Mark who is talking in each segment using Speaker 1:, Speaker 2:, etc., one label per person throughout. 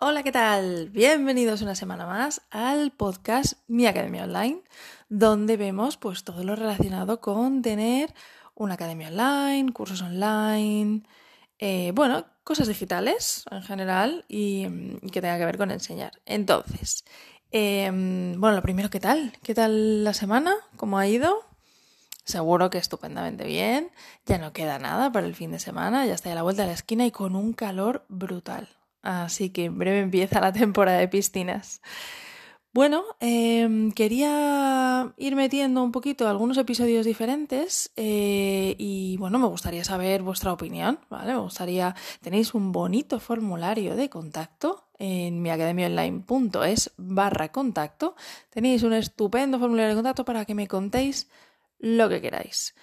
Speaker 1: Hola, ¿qué tal? Bienvenidos una semana más al podcast Mi Academia Online, donde vemos pues todo lo relacionado con tener una academia online, cursos online, eh, bueno, cosas digitales en general y, que tenga que ver con enseñar. Entonces, em, bueno, lo primero, ¿qué tal? ¿Qué tal la semana? ¿Cómo ha ido? Seguro que estupendamente bien. Ya no queda nada para el fin de semana, ya está a la vuelta de la esquina y con un calor brutal. Así que en breve empieza la temporada de piscinas. Bueno, em, quería ir metiendo un poquito algunos episodios diferentes eh, y bueno, me gustaría saber vuestra opinión, ¿vale? Me gustaría, tenéis un bonito formulario de contacto en miacademiaonline.es barra contacto. Tenéis un estupendo formulario de contacto para que me contéis lo que queráis.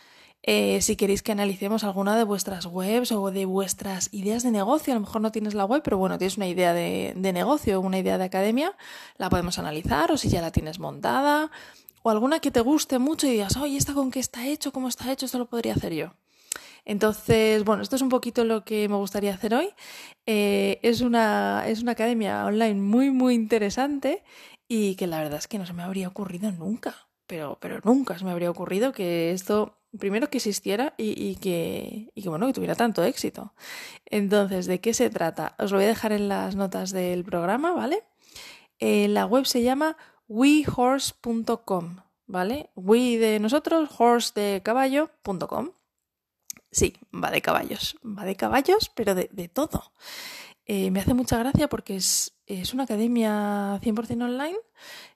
Speaker 1: Eh, si queréis que analicemos alguna de vuestras webs o de vuestras ideas de negocio, a lo mejor no tienes la web, pero bueno, tienes una idea de, de negocio una idea de academia, la podemos analizar o si ya la tienes montada o alguna que te guste mucho y digas, oye, ¿esta con qué está hecho? ¿Cómo está hecho? Esto lo podría hacer yo. Entonces, bueno, esto es un poquito lo que me gustaría hacer hoy. Eh, es, una, es una academia online muy, muy interesante y que la verdad es que no se me habría ocurrido nunca, pero, pero nunca se me habría ocurrido que esto primero que existiera y, que, y, que, bueno, que tuviera tanto éxito. Entonces, ¿de qué se trata? Os lo voy a dejar en las notas del programa, ¿vale? Eh, la web se llama wehorse.com, ¿vale? We de nosotros, horse de caballo.com. Sí, va de caballos, va de caballos, pero de, todo. Eh, me hace mucha gracia porque es, es una academia 100% online.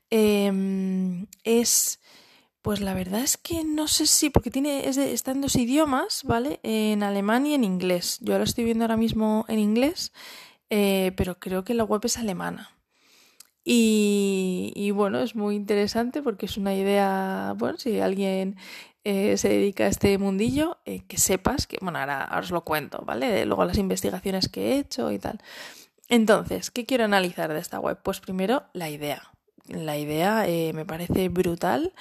Speaker 1: Eh, es pues la verdad es que no sé si, porque tiene, es está en dos idiomas, ¿vale? En alemán y en inglés. Yo lo estoy viendo ahora mismo en inglés, eh, pero creo que la web es alemana. Y, bueno, es muy interesante porque es una idea, bueno, si alguien eh, se dedica a este mundillo, eh, que sepas que, bueno, ahora, ahora, os lo cuento, ¿vale? Luego las investigaciones que he hecho y tal. Entonces, ¿qué quiero analizar de esta web? Pues primero, la idea. La idea me parece brutal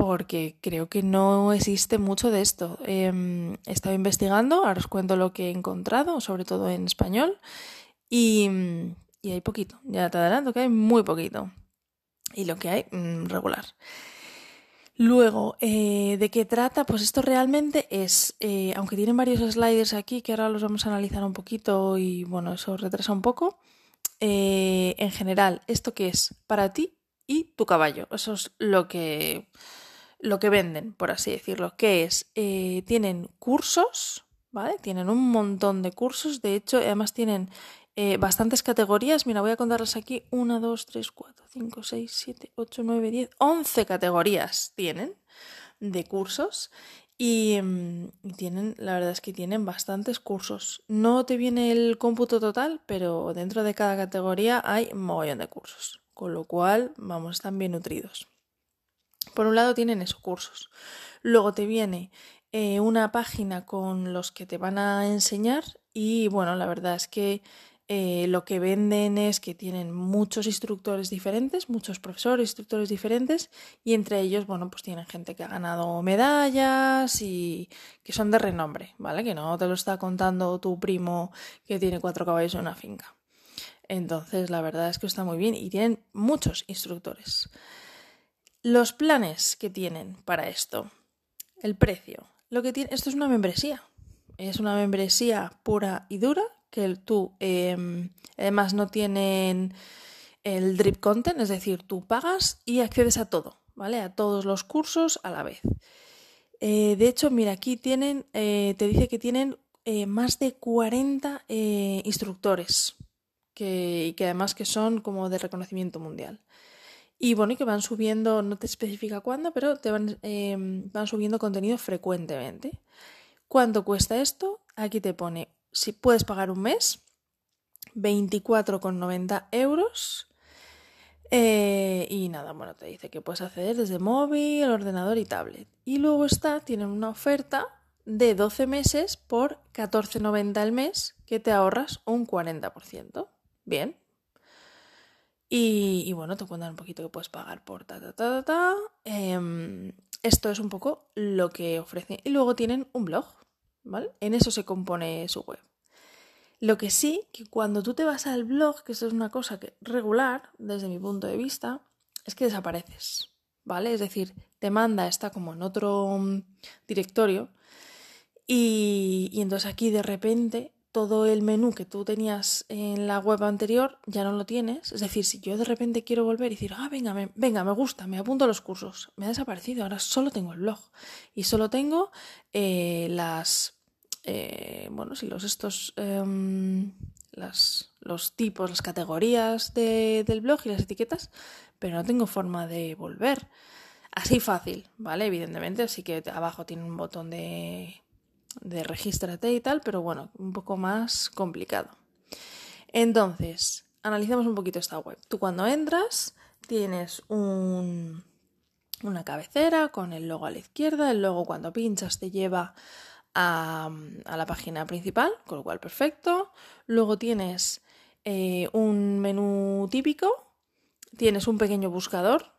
Speaker 1: porque creo que no existe mucho de esto. Em, he estado investigando, ahora os cuento lo que he encontrado, sobre todo en español, y, hay poquito, ya te adelanto que hay muy poquito. Y lo que hay, mm, regular. Luego, eh, ¿de qué trata? Pues esto realmente es, eh, aunque tienen varios sliders aquí, que ahora los vamos a analizar un poquito y bueno, eso retrasa un poco, eh, en general, ¿esto qué es? Para ti y tu caballo. Eso es lo que lo que venden, por así decirlo, que es, eh, tienen cursos, ¿vale? Tienen un montón de cursos, de hecho, además tienen eh, bastantes categorías. Mira, voy a contarles aquí. 1, 2, 3, 4, 5, 6, 7, 8, 9, 10, 11 categorías tienen de cursos. Mm, y, tienen, la verdad es que tienen bastantes cursos. No te viene el cómputo total, pero dentro de cada categoría hay un mogollón de cursos. Con lo cual, vamos, están bien nutridos. Por un lado tienen esos cursos. Luego te viene eh, una página con los que te van a enseñar y bueno, la verdad es que eh, lo que venden es que tienen muchos instructores diferentes, muchos profesores, instructores diferentes y entre ellos, bueno, pues tienen gente que ha ganado medallas y que son de renombre, ¿vale? Que no te lo está contando tu primo que tiene cuatro caballos en una finca. Entonces, la verdad es que está muy bien y tienen muchos instructores. Los planes que tienen para esto. El precio. Lo que tiene, esto es una membresía. Es una membresía pura y dura que tú em, además no tienen el drip content, es decir, tú pagas y accedes a todo, ¿vale? A todos los cursos a la vez. Eh, de hecho, mira, aquí tienen, eh, te dice que tienen eh, más de 40 instructores que, y que además que son como de reconocimiento mundial. Y bueno, y que van subiendo, no te especifica cuándo, pero te van, em, van subiendo contenido frecuentemente. ¿Cuánto cuesta esto? Aquí te pone, si puedes pagar un mes, 24,90 euros. Eh, y nada, bueno, te dice que puedes acceder desde móvil, ordenador y tablet. Y luego está, tienen una oferta de 12 meses por 14,90 al mes que te ahorras un 40%. Bien, y, bueno, te cuentan un poquito que puedes pagar por ta, ta, ta, ta, ta. Em, esto es un poco lo que ofrecen. Y luego tienen un blog, ¿vale? En eso se compone su web. Lo que sí, que cuando tú te vas al blog, que eso es una cosa que regular desde mi punto de vista, es que desapareces, ¿vale? Es decir, te manda, está como en otro mm, directorio y, y entonces aquí de repente todo el menú que tú tenías en la web anterior ya no lo tienes. Es decir, si yo de repente quiero volver y decir, ah, venga, me, venga, me gusta, me apunto a los cursos, me ha desaparecido, ahora solo tengo el blog y solo tengo eh, las, eh, bueno, si los estos, em, las, los tipos, las categorías de, del blog y las etiquetas, pero no tengo forma de volver. Así fácil, ¿vale? Evidentemente, así que abajo tiene un botón de de regístrate y tal, pero bueno, un poco más complicado. Entonces, analizamos un poquito esta web. Tú cuando entras tienes un, una cabecera con el logo a la izquierda, el logo cuando pinchas te lleva a, a la página principal, con lo cual perfecto. Luego tienes eh, un menú típico, tienes un pequeño buscador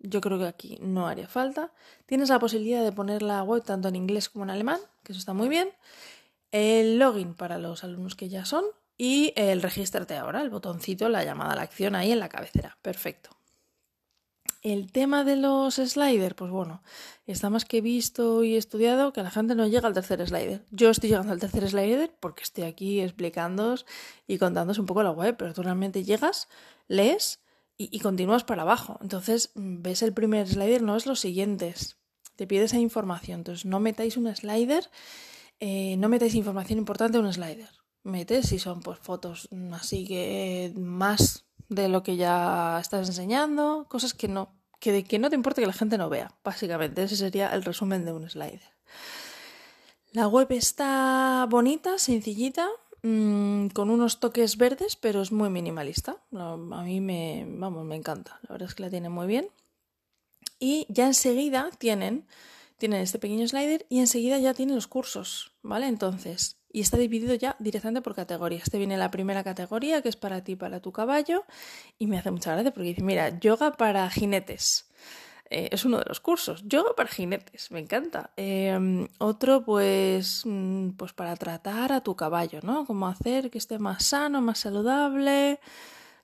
Speaker 1: yo creo que aquí no haría falta. Tienes la posibilidad de poner la web tanto en inglés como en alemán, que eso está muy bien. El login para los alumnos que ya son y el regístrate ahora, el botoncito, la llamada a la acción ahí en la cabecera. Perfecto. El tema de los sliders, pues bueno, está más que visto y estudiado que la gente no llega al tercer slider. Yo estoy llegando al tercer slider porque estoy aquí explicándoos y contándoos un poco la web, pero tú realmente llegas, lees y, continúas para abajo. Entonces ves el primer slider, no es los siguientes. Te pide esa información. Entonces no metáis un slider, eh, no metáis información importante en un slider. Metes si son pues fotos así que más de lo que ya estás enseñando, cosas que no, que, que no te importa que la gente no vea. Básicamente, ese sería el resumen de un slider. La web está bonita, sencillita, Mm, con unos toques verdes, pero es muy minimalista. A mí me, vamos, me encanta. La verdad es que la tiene muy bien. Y ya enseguida tienen, tienen este pequeño slider y enseguida ya tienen los cursos, ¿vale? Entonces, y está dividido ya directamente por categorías. Te viene la primera categoría, que es para ti, para tu caballo, y me hace mucha gracia porque dice, mira, yoga para jinetes. Eh, es uno de los cursos. Yoga para jinetes, me encanta. Em, otro, pues, mm, pues para tratar a tu caballo, ¿no? Cómo hacer que esté más sano, más saludable,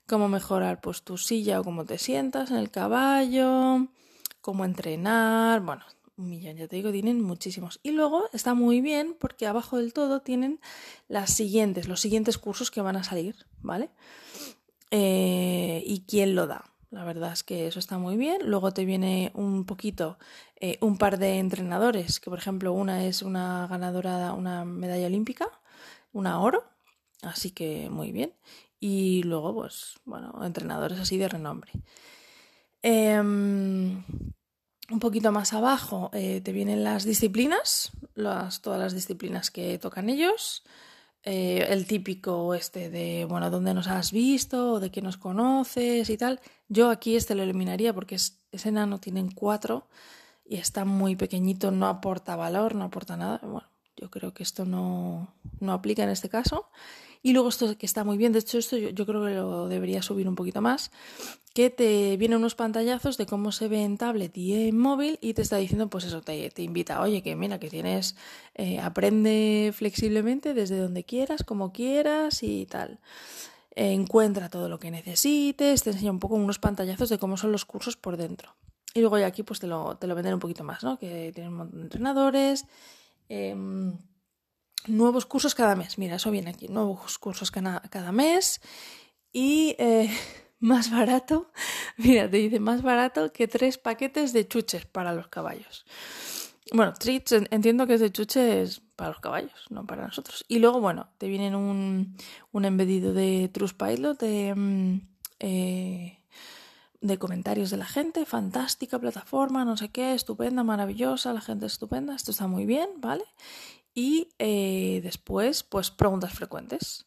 Speaker 1: cómo mejorar pues tu silla o cómo te sientas en el caballo, cómo entrenar, bueno, un millón, ya te digo, tienen muchísimos. Y luego está muy bien porque abajo del todo tienen las siguientes, los siguientes cursos que van a salir, ¿vale? Eh, y quién lo da. La verdad es que eso está muy bien. Luego te viene un poquito eh, un par de entrenadores, que por ejemplo una es una ganadora, una medalla olímpica, una oro, así que muy bien. Y luego, pues, bueno, entrenadores así de renombre. Em, un poquito más abajo eh, te vienen las disciplinas, las, todas las disciplinas que tocan ellos. Eh, el típico este de, bueno, dónde nos has visto, de quién nos conoces y tal. Yo aquí este lo eliminaría porque es, ese enano tienen cuatro y está muy pequeñito, no aporta valor, no aporta nada. Bueno, yo creo que esto no, no aplica en este caso. Y luego esto que está muy bien, de hecho esto yo, creo que lo debería subir un poquito más, que te vienen unos pantallazos de cómo se ve en tablet y en móvil y te está diciendo, pues eso, te, invita, oye, que mira, que tienes, eh, aprende flexiblemente desde donde quieras, como quieras y tal. encuentra todo lo que necesites, te enseña un poco unos pantallazos de cómo son los cursos por dentro. Y luego ya aquí pues te lo, te lo venden un poquito más, ¿no? Que tienen un montón de entrenadores. Em, nuevos cursos cada mes. Mira, eso viene aquí. Nuevos cursos cada, cada mes. Y eh, más barato. Mira, te dice más barato que tres paquetes de chuches para los caballos. Bueno, treats entiendo que es de chuches para los caballos, no para nosotros. Y luego, bueno, te vienen un, un embedido de Trustpilot de, mm, eh, de comentarios de la gente. Fantástica plataforma, no sé qué, estupenda, maravillosa, la gente estupenda. Esto está muy bien, ¿vale? Y eh, después, pues preguntas frecuentes.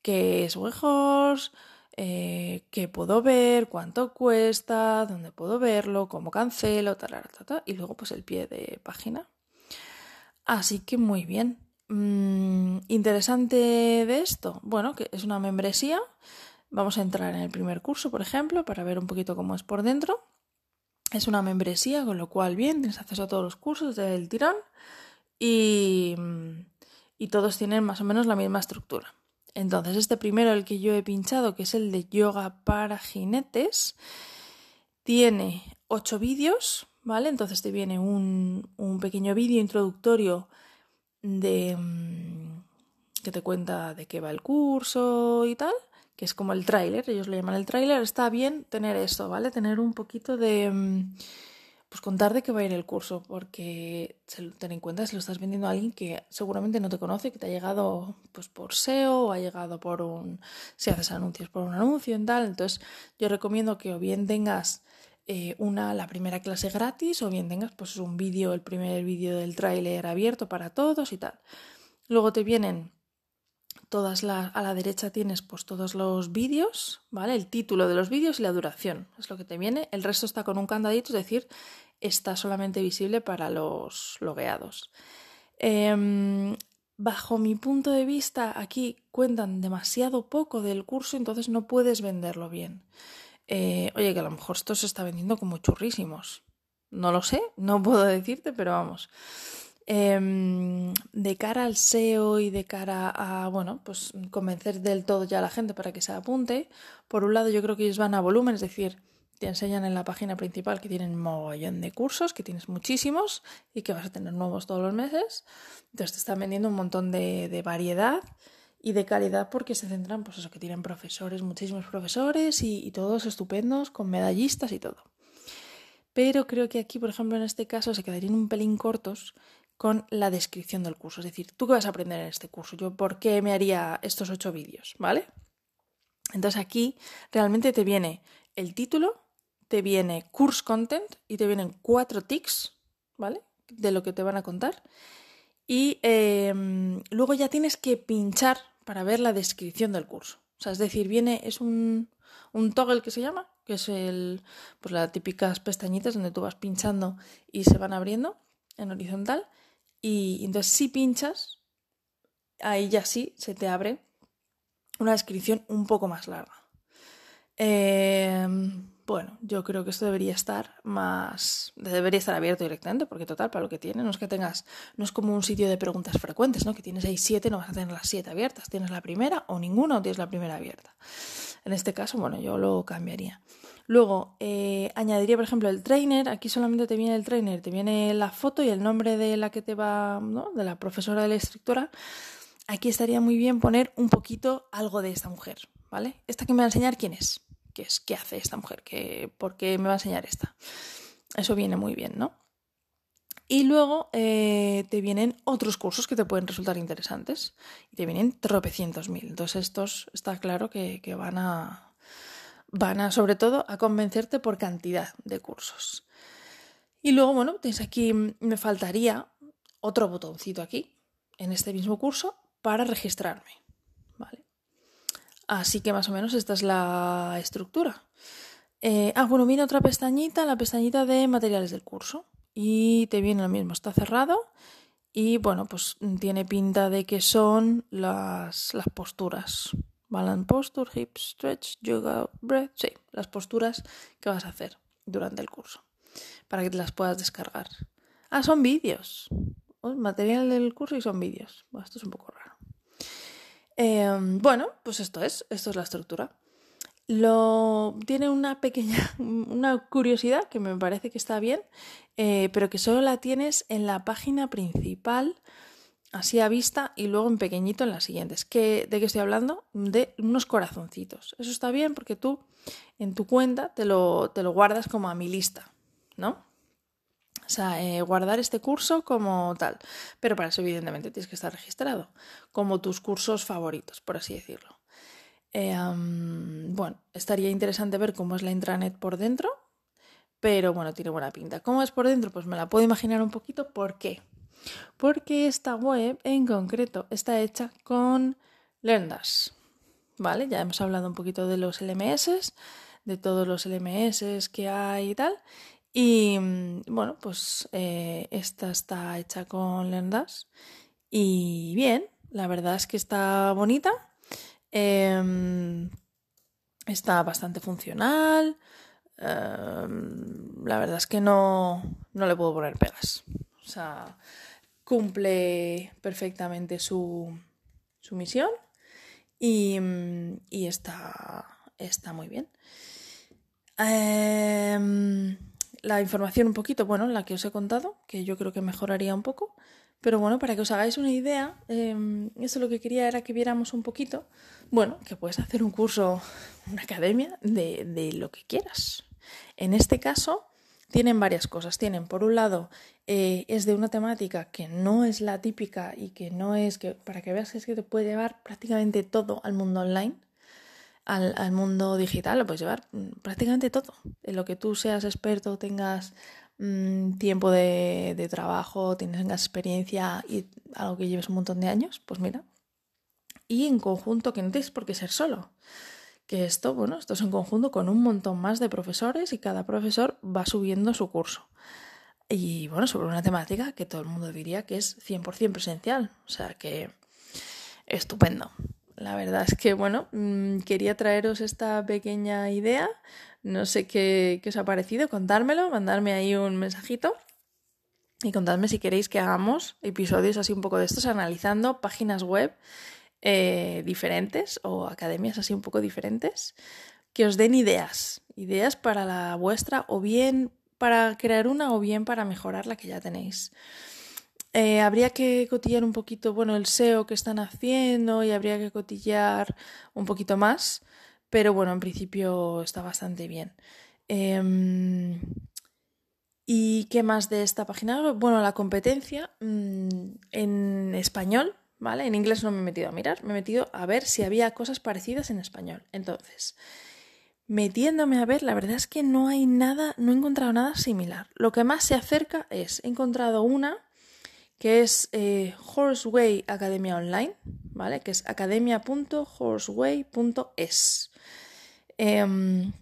Speaker 1: ¿Qué es Wehorse? Eh, ¿Qué puedo ver? ¿Cuánto cuesta? ¿Dónde puedo verlo? ¿Cómo cancelo? Tal, y luego pues el pie de página. Así que muy bien. Mm, interesante de esto. Bueno, que es una membresía. Vamos a entrar en el primer curso, por ejemplo, para ver un poquito cómo es por dentro. Es una membresía, con lo cual bien, tienes acceso a todos los cursos del tirón y, y todos tienen más o menos la misma estructura. Entonces, este primero, el que yo he pinchado, que es el de yoga para jinetes, tiene ocho vídeos, ¿vale? Entonces te viene un, un pequeño vídeo introductorio de mm, que te cuenta de qué va el curso y tal, que es como el tráiler, ellos lo llaman el tráiler. Está bien tener eso, ¿vale? Tener un poquito de mm, pues contar de qué va a ir el curso, porque ten en cuenta si lo estás vendiendo a alguien que seguramente no te conoce, que te ha llegado pues por SEO o ha llegado por un si haces anuncios por un anuncio y tal. Entonces, yo recomiendo que o bien tengas eh, una la primera clase gratis o bien tengas pues un vídeo, el primer vídeo del tráiler abierto para todos y tal. Luego te vienen todas a la derecha tienes pues todos los vídeos, ¿vale? El título de los vídeos y la duración, es lo que te viene. El resto está con un candadito, es decir, está solamente visible para los logueados. Em, bajo mi punto de vista, aquí cuentan demasiado poco del curso, entonces no puedes venderlo bien. Eh, oye, que a lo mejor esto se está vendiendo como churrísimos. No lo sé, no puedo decirte, pero vamos. Em, de cara al SEO y de cara a, bueno, pues convencer del todo ya a la gente para que se apunte, por un lado yo creo que ellos van a volumen, es decir, te enseñan en la página principal que tienen mogollón de cursos, que tienes muchísimos y que vas a tener nuevos todos los meses. Entonces te están vendiendo un montón de, variedad y de calidad porque se centran, pues eso, que tienen profesores, muchísimos profesores y todos estupendos, con medallistas y todo. Pero creo que aquí, por ejemplo, en este caso se quedarían un pelín cortos con la descripción del curso. Es decir, ¿tú qué vas a aprender en este curso? Yo, ¿por qué me haría estos ocho vídeos? ¿Vale? Entonces aquí realmente te viene el título, te viene course content y te vienen cuatro tics, ¿vale? De lo que te van a contar. Y em, luego ya tienes que pinchar para ver la descripción del curso. O sea, es decir, viene, es un, un toggle que se llama, que es el, pues las típicas pestañitas donde tú vas pinchando y se van abriendo en horizontal. Y entonces si pinchas, ahí ya sí se te abre una descripción un poco más larga. Em, bueno, yo creo que esto debería estar más. debería estar abierto directamente, porque total, para lo que tiene, no es que tengas. no es como un sitio de preguntas frecuentes, ¿no? Que tienes ahí siete, no vas a tener las siete abiertas. Tienes la primera o ninguna o tienes la primera abierta. En este caso, bueno, yo lo cambiaría. Luego, eh, añadiría, por ejemplo, el trainer. Aquí solamente te viene el trainer, te viene la foto y el nombre de la que te va, ¿no? De la profesora de la instructora. Aquí estaría muy bien poner un poquito algo de esta mujer, ¿vale? Esta que me va a enseñar quién es, qué es, qué hace esta mujer, ¿Qué, por qué me va a enseñar esta. Eso viene muy bien, ¿no? Y luego eh, te vienen otros cursos que te pueden resultar interesantes. Y te vienen tropecientos mil. Entonces estos está claro que van a, van a, sobre todo, a convencerte por cantidad de cursos. Y luego, bueno, tienes aquí, me faltaría otro botoncito aquí, en este mismo curso, para registrarme. ¿Vale? Así que más o menos esta es la estructura. Eh, ah, bueno, viene otra pestañita, la pestañita de materiales del curso. Y te viene lo mismo, está cerrado. Y bueno, pues tiene pinta de que son las, las posturas. Balance posture, hip stretch, yoga breath. Sí, las posturas que vas a hacer durante el curso para que te las puedas descargar. Ah, son vídeos. material del curso y son vídeos. esto es un poco raro. Em, bueno, pues esto es, esto es la estructura. Lo tiene una pequeña, una curiosidad que me parece que está bien, eh, pero que solo la tienes en la página principal así a vista y luego en pequeñito en las siguientes. ¿Qué, ¿De qué estoy hablando? De unos corazoncitos. Eso está bien porque tú en tu cuenta te lo, te lo guardas como a mi lista, ¿no? O sea, eh, guardar este curso como tal. Pero para eso, evidentemente, tienes que estar registrado como tus cursos favoritos, por así decirlo. Eh, bueno, estaría interesante ver cómo es la intranet por dentro, pero bueno, tiene buena pinta. ¿Cómo es por dentro? Pues me la puedo imaginar un poquito. ¿Por qué? Porque esta web en concreto está hecha con LearnDash. ¿Vale? Ya hemos hablado un poquito de los LMS, de todos los LMS que hay y tal. Y mm, bueno, pues eh, esta está hecha con LearnDash. Y bien, la verdad es que está bonita. Em, está bastante funcional. Em, la verdad es que no, no le puedo poner pegas. O sea, cumple perfectamente su, misión y, y está, está muy bien. Em, la información un poquito, bueno, la que os he contado, que yo creo que mejoraría un poco. Pero bueno, para que os hagáis una idea, eh, eso lo que quería era que viéramos un poquito, bueno, que puedes hacer un curso, una academia de, de lo que quieras. En este caso, tienen varias cosas. Tienen, por un lado, eh, es de una temática que no es la típica y que no es que, para que veas es que te puede llevar prácticamente todo al mundo online al, mundo digital, lo puedes llevar mm, prácticamente todo. En lo que tú seas experto, tengas mm, tiempo de, trabajo, tengas experiencia y algo que lleves un montón de años, pues mira. Y en conjunto, que no tienes por qué ser solo. Que esto, bueno, esto es en conjunto con un montón más de profesores y cada profesor va subiendo su curso. Y bueno, sobre una temática que todo el mundo diría que es 100% presencial. O sea que estupendo. La verdad es que, bueno, mm, quería traeros esta pequeña idea. No sé qué, os ha parecido, contármelo, mandarme ahí un mensajito y contadme si queréis que hagamos episodios así un poco de estos, analizando páginas web eh, diferentes o academias así un poco diferentes, que os den ideas, ideas para la vuestra o bien para crear una o bien para mejorar la que ya tenéis. Eh, habría que cotillar un poquito, bueno, el SEO que están haciendo y habría que cotillar un poquito más, pero bueno, en principio está bastante bien. Em, ¿Y qué más de esta página? Bueno, la competencia mm, en español, ¿vale? En inglés no me he metido a mirar, me he metido a ver si había cosas parecidas en español. Entonces, metiéndome a ver, la verdad es que no hay nada, no he encontrado nada similar. Lo que más se acerca es, he encontrado una que es eh, Horseway Academia Online, ¿vale? Que es academia.horseway.es. Em,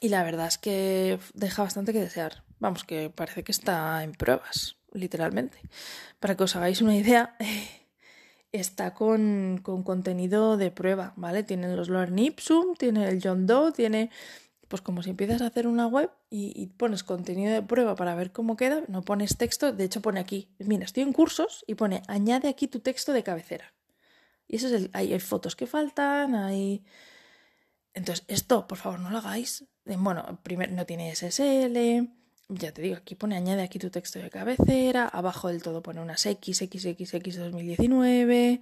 Speaker 1: y la verdad es que deja bastante que desear. Vamos, que parece que está en pruebas, literalmente. Para que os hagáis una idea, está con, con contenido de prueba, ¿vale? Tiene los Learn Ipsum, tiene el John Doe, tiene pues como si empiezas a hacer una web y, pones contenido de prueba para ver cómo queda, no pones texto, de hecho pone aquí, mira, estoy en cursos y pone añade aquí tu texto de cabecera. Y eso es el, hay, fotos que faltan, hay... Entonces, esto, por favor, no lo hagáis. Bueno, primero no tiene SSL, ya te digo, aquí pone añade aquí tu texto de cabecera, abajo del todo pone unas X, XXX 2019,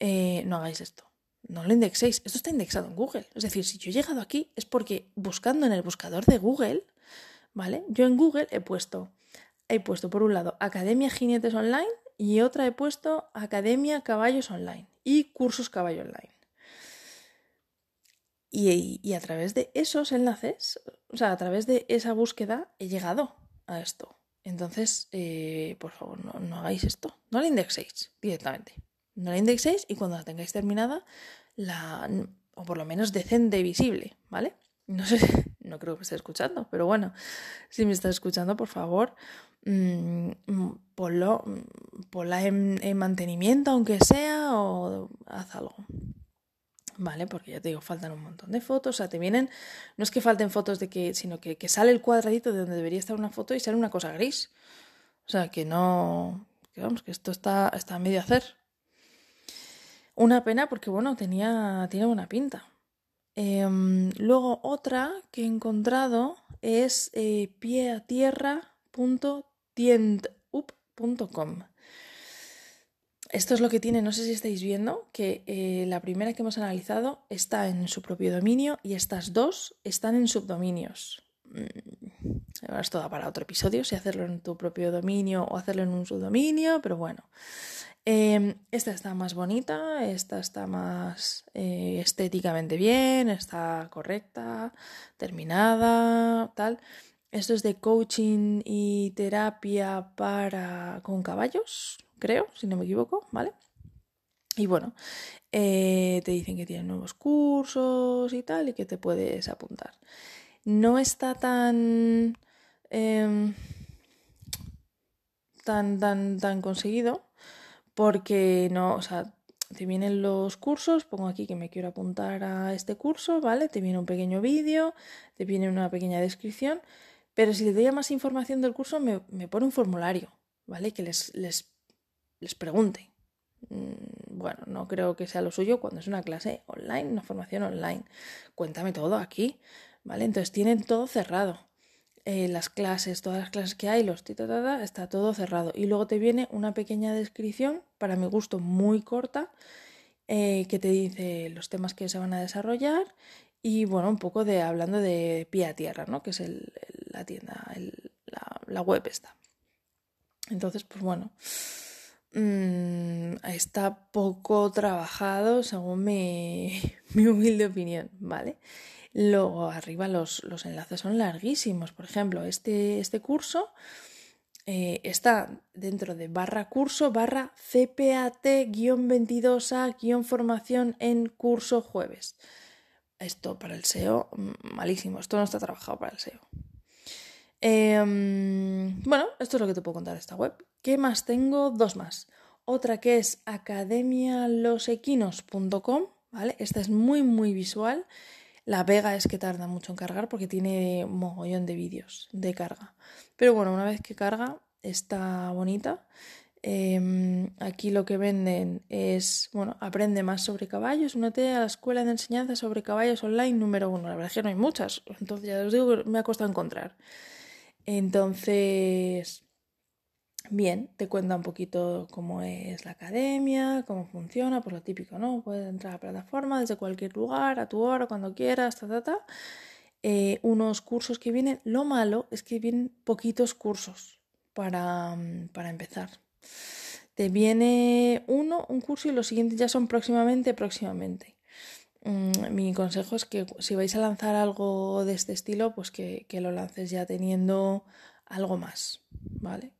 Speaker 1: eh, no hagáis esto no lo indexéis. Esto está indexado en Google. Es decir, si yo he llegado aquí es porque buscando en el buscador de Google, ¿vale? Yo en Google he puesto, he puesto por un lado Academia Jinetes Online y otra he puesto Academia Caballos Online y Cursos Caballo Online. Y, a través de esos enlaces, o sea, a través de esa búsqueda, he llegado a esto. Entonces, eh, por favor, no, hagáis esto. No lo indexéis directamente. No la indexéis y cuando la tengáis terminada, la, o por lo menos decente visible, ¿vale? No sé, no creo que me esté escuchando, pero bueno, si me estás escuchando, por favor, mmm, ponlo, ponla en, mantenimiento, aunque sea, o haz algo. ¿Vale? Porque ya te digo, faltan un montón de fotos. O sea, te vienen. No es que falten fotos de que. sino que, que sale el cuadradito de donde debería estar una foto y sale una cosa gris. O sea, que no. Que vamos, que esto está, está a medio hacer. Una pena porque, bueno, tenía, tiene buena pinta. Em, luego otra que he encontrado es eh, pieatierra.tiendup.com. Esto es lo que tiene, no sé si estáis viendo, que eh, la primera que hemos analizado está en su propio dominio y estas dos están en subdominios. Mm, esto da para otro episodio, si hacerlo en tu propio dominio o hacerlo en un subdominio, pero bueno. Em, esta está más bonita, esta está más eh, estéticamente bien, está correcta, terminada, tal. Esto es de coaching y terapia para con caballos, creo, si no me equivoco, ¿vale? Y bueno, eh, te dicen que tienen nuevos cursos y tal, y que te puedes apuntar. No está tan. Em, tan, tan, tan conseguido porque no, o sea, te vienen los cursos, pongo aquí que me quiero apuntar a este curso, ¿vale? Te viene un pequeño vídeo, te viene una pequeña descripción, pero si le doy más información del curso, me, pone un formulario, ¿vale? Que les, les, les pregunte. Mm, bueno, no creo que sea lo suyo cuando es una clase online, una formación online. Cuéntame todo aquí, ¿vale? Entonces tienen todo cerrado. Eh, las clases, todas las clases que hay, los tita, está todo cerrado. Y luego te viene una pequeña descripción, para mi gusto muy corta, eh, que te dice los temas que se van a desarrollar y bueno, un poco de hablando de pie a tierra, ¿no? Que es la tienda, la, la, web esta. Entonces, pues bueno, mmm, está poco trabajado según mi, mi, humilde opinión, ¿vale? Luego arriba los, los, enlaces son larguísimos. Por ejemplo, este, este curso eh, está dentro de barra curso barra CPAT-22A-formación en curso jueves. Esto para el SEO, mm, malísimo. Esto no está trabajado para el SEO. Em, bueno, esto es lo que te puedo contar de esta web. ¿Qué más tengo? Dos más. Otra que es academialosequinos.com, ¿vale? Esta es muy, muy visual. La pega es que tarda mucho en cargar porque tiene mogollón de vídeos de carga. Pero bueno, una vez que carga, está bonita. Em, aquí lo que venden es, bueno, aprende más sobre caballos, únete a la escuela de enseñanza sobre caballos online número uno. La verdad es que no hay muchas, entonces ya os digo que me ha costado encontrar. Entonces, bien, te cuenta un poquito cómo es la academia, cómo funciona, pues lo típico, ¿no? Puedes entrar a la plataforma desde cualquier lugar, a tu hora, cuando quieras, ta, ta, ta. Eh, unos cursos que vienen, lo malo es que vienen poquitos cursos para, para empezar. Te viene uno, un curso y los siguientes ya son próximamente, próximamente. Mm, mi consejo es que si vais a lanzar algo de este estilo, pues que, lo lances ya teniendo algo más, ¿vale?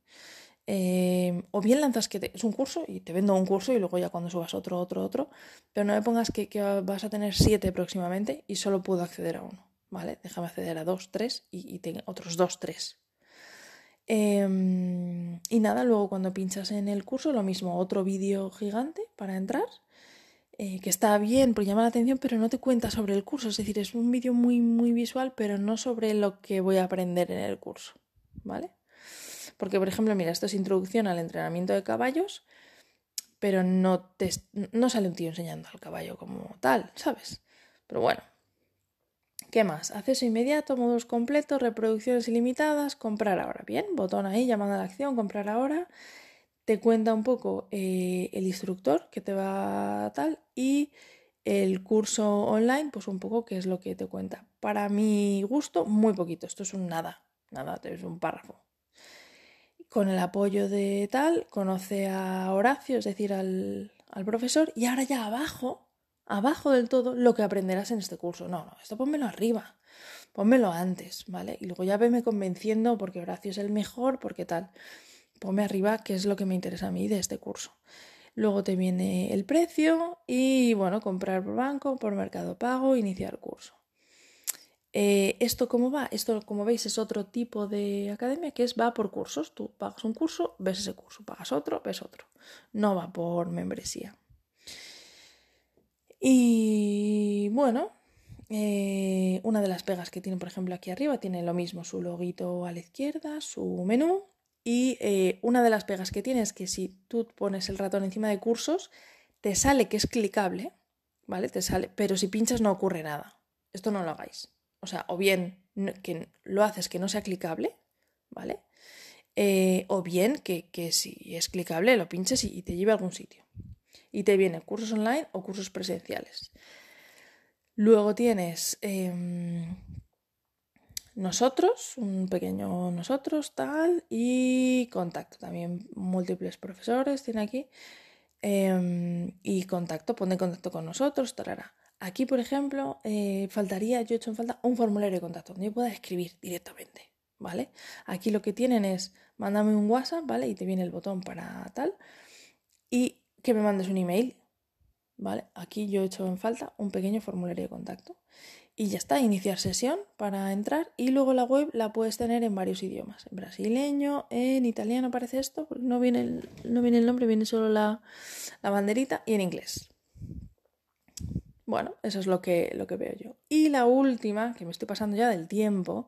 Speaker 1: Eh, o bien lanzas que es un curso y te vendo un curso y luego ya cuando subas otro, otro, otro, pero no me pongas que, vas a tener siete próximamente y solo puedo acceder a uno, ¿vale? Déjame acceder a dos, tres y, y otros dos, tres, Em, y nada, luego cuando pinchas en el curso, lo mismo, otro vídeo gigante para entrar, eh, que está bien, porque llama la atención, pero no te cuenta sobre el curso. Es decir, es un vídeo muy, muy visual, pero no sobre lo que voy a aprender en el curso. ¿Vale? Porque, por ejemplo, mira, esto es introducción al entrenamiento de caballos, pero no, te, no sale un tío enseñando al caballo como tal, ¿sabes? Pero bueno, ¿Qué más? Acceso inmediato, módulos completos, reproducciones ilimitadas, comprar ahora. Bien, botón ahí, llamada a la acción, comprar ahora. Te cuenta un poco eh, el instructor que te va tal y el curso online, pues un poco qué es lo que te cuenta. Para mi gusto, muy poquito. Esto es un nada, nada, es un párrafo. Con el apoyo de tal, conoce a Horacio, es decir, al, al profesor, y ahora ya abajo abajo del todo lo que aprenderás en este curso. No, no, esto pónmelo arriba, pónmelo antes, ¿vale? Y luego ya veme convenciendo porque Horacio es el mejor, porque tal. Ponme arriba qué es lo que me interesa a mí de este curso. Luego te viene el precio y, bueno, comprar por banco, por mercado pago, iniciar curso. Eh, ¿Esto cómo va? Esto, como veis, es otro tipo de academia que es va por cursos. Tú pagas un curso, ves ese curso, pagas otro, ves otro. No va por membresía. Y bueno, eh, una de las pegas que tiene, por ejemplo, aquí arriba, tiene lo mismo, su loguito a la izquierda, su menú. Y eh, una de las pegas que tiene es que si tú pones el ratón encima de cursos, te sale que es clicable, ¿vale? Te sale, pero si pinchas no ocurre nada. Esto no lo hagáis. O sea, o bien que lo haces que no sea clicable, ¿vale? Eh, o bien que, si es clicable lo pinches y te lleve a algún sitio y te vienen cursos online o cursos presenciales. Luego tienes em, nosotros, un pequeño nosotros, tal, y contacto. También múltiples profesores tiene aquí. Em, y contacto, pone contacto con nosotros, tarara. Aquí, por ejemplo, eh, faltaría, yo he hecho en falta un formulario de contacto donde yo pueda escribir directamente, ¿vale? Aquí lo que tienen es, mándame un WhatsApp, ¿vale? Y te viene el botón para tal. Y que me mandes un email. ¿Vale? Aquí yo he hecho en falta un pequeño formulario de contacto. Y ya está, iniciar sesión para entrar y luego la web la puedes tener en varios idiomas. En brasileño, en italiano aparece esto, no viene el, no viene el nombre, viene solo la, banderita y en inglés. Bueno, eso es lo que, lo que veo yo. Y la última, que me estoy pasando ya del tiempo,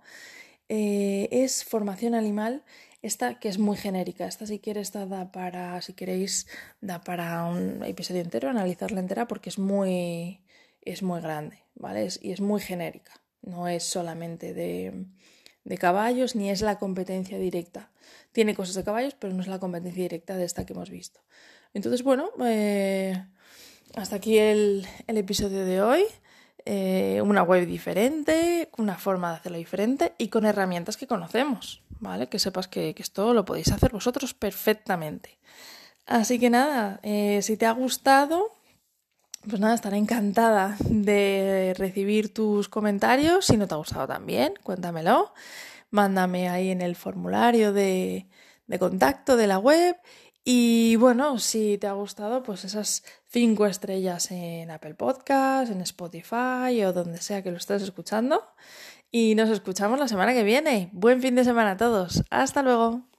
Speaker 1: eh, es formación animal esta que es muy genérica. Esta si quieres da para, si queréis, da para un episodio entero, analizarla entera porque es muy, es muy grande, ¿vale? y es muy genérica. No es solamente de, de caballos ni es la competencia directa. Tiene cosas de caballos, pero no es la competencia directa de esta que hemos visto. Entonces, bueno, eh, hasta aquí el, el, episodio de hoy. Eh, una web diferente, una forma de hacerlo diferente y con herramientas que conocemos, ¿vale? Que sepas que, esto lo podéis hacer vosotros perfectamente. Así que nada, eh, si te ha gustado, pues nada, estaré encantada de recibir tus comentarios. Si no te ha gustado también, cuéntamelo. Mándame ahí en el formulario de, contacto de la web. Y bueno, si te ha gustado, pues esas cinco estrellas en Apple Podcast, en Spotify o donde sea que lo estés escuchando. Y nos escuchamos la semana que viene. Buen fin de semana a todos. Hasta luego.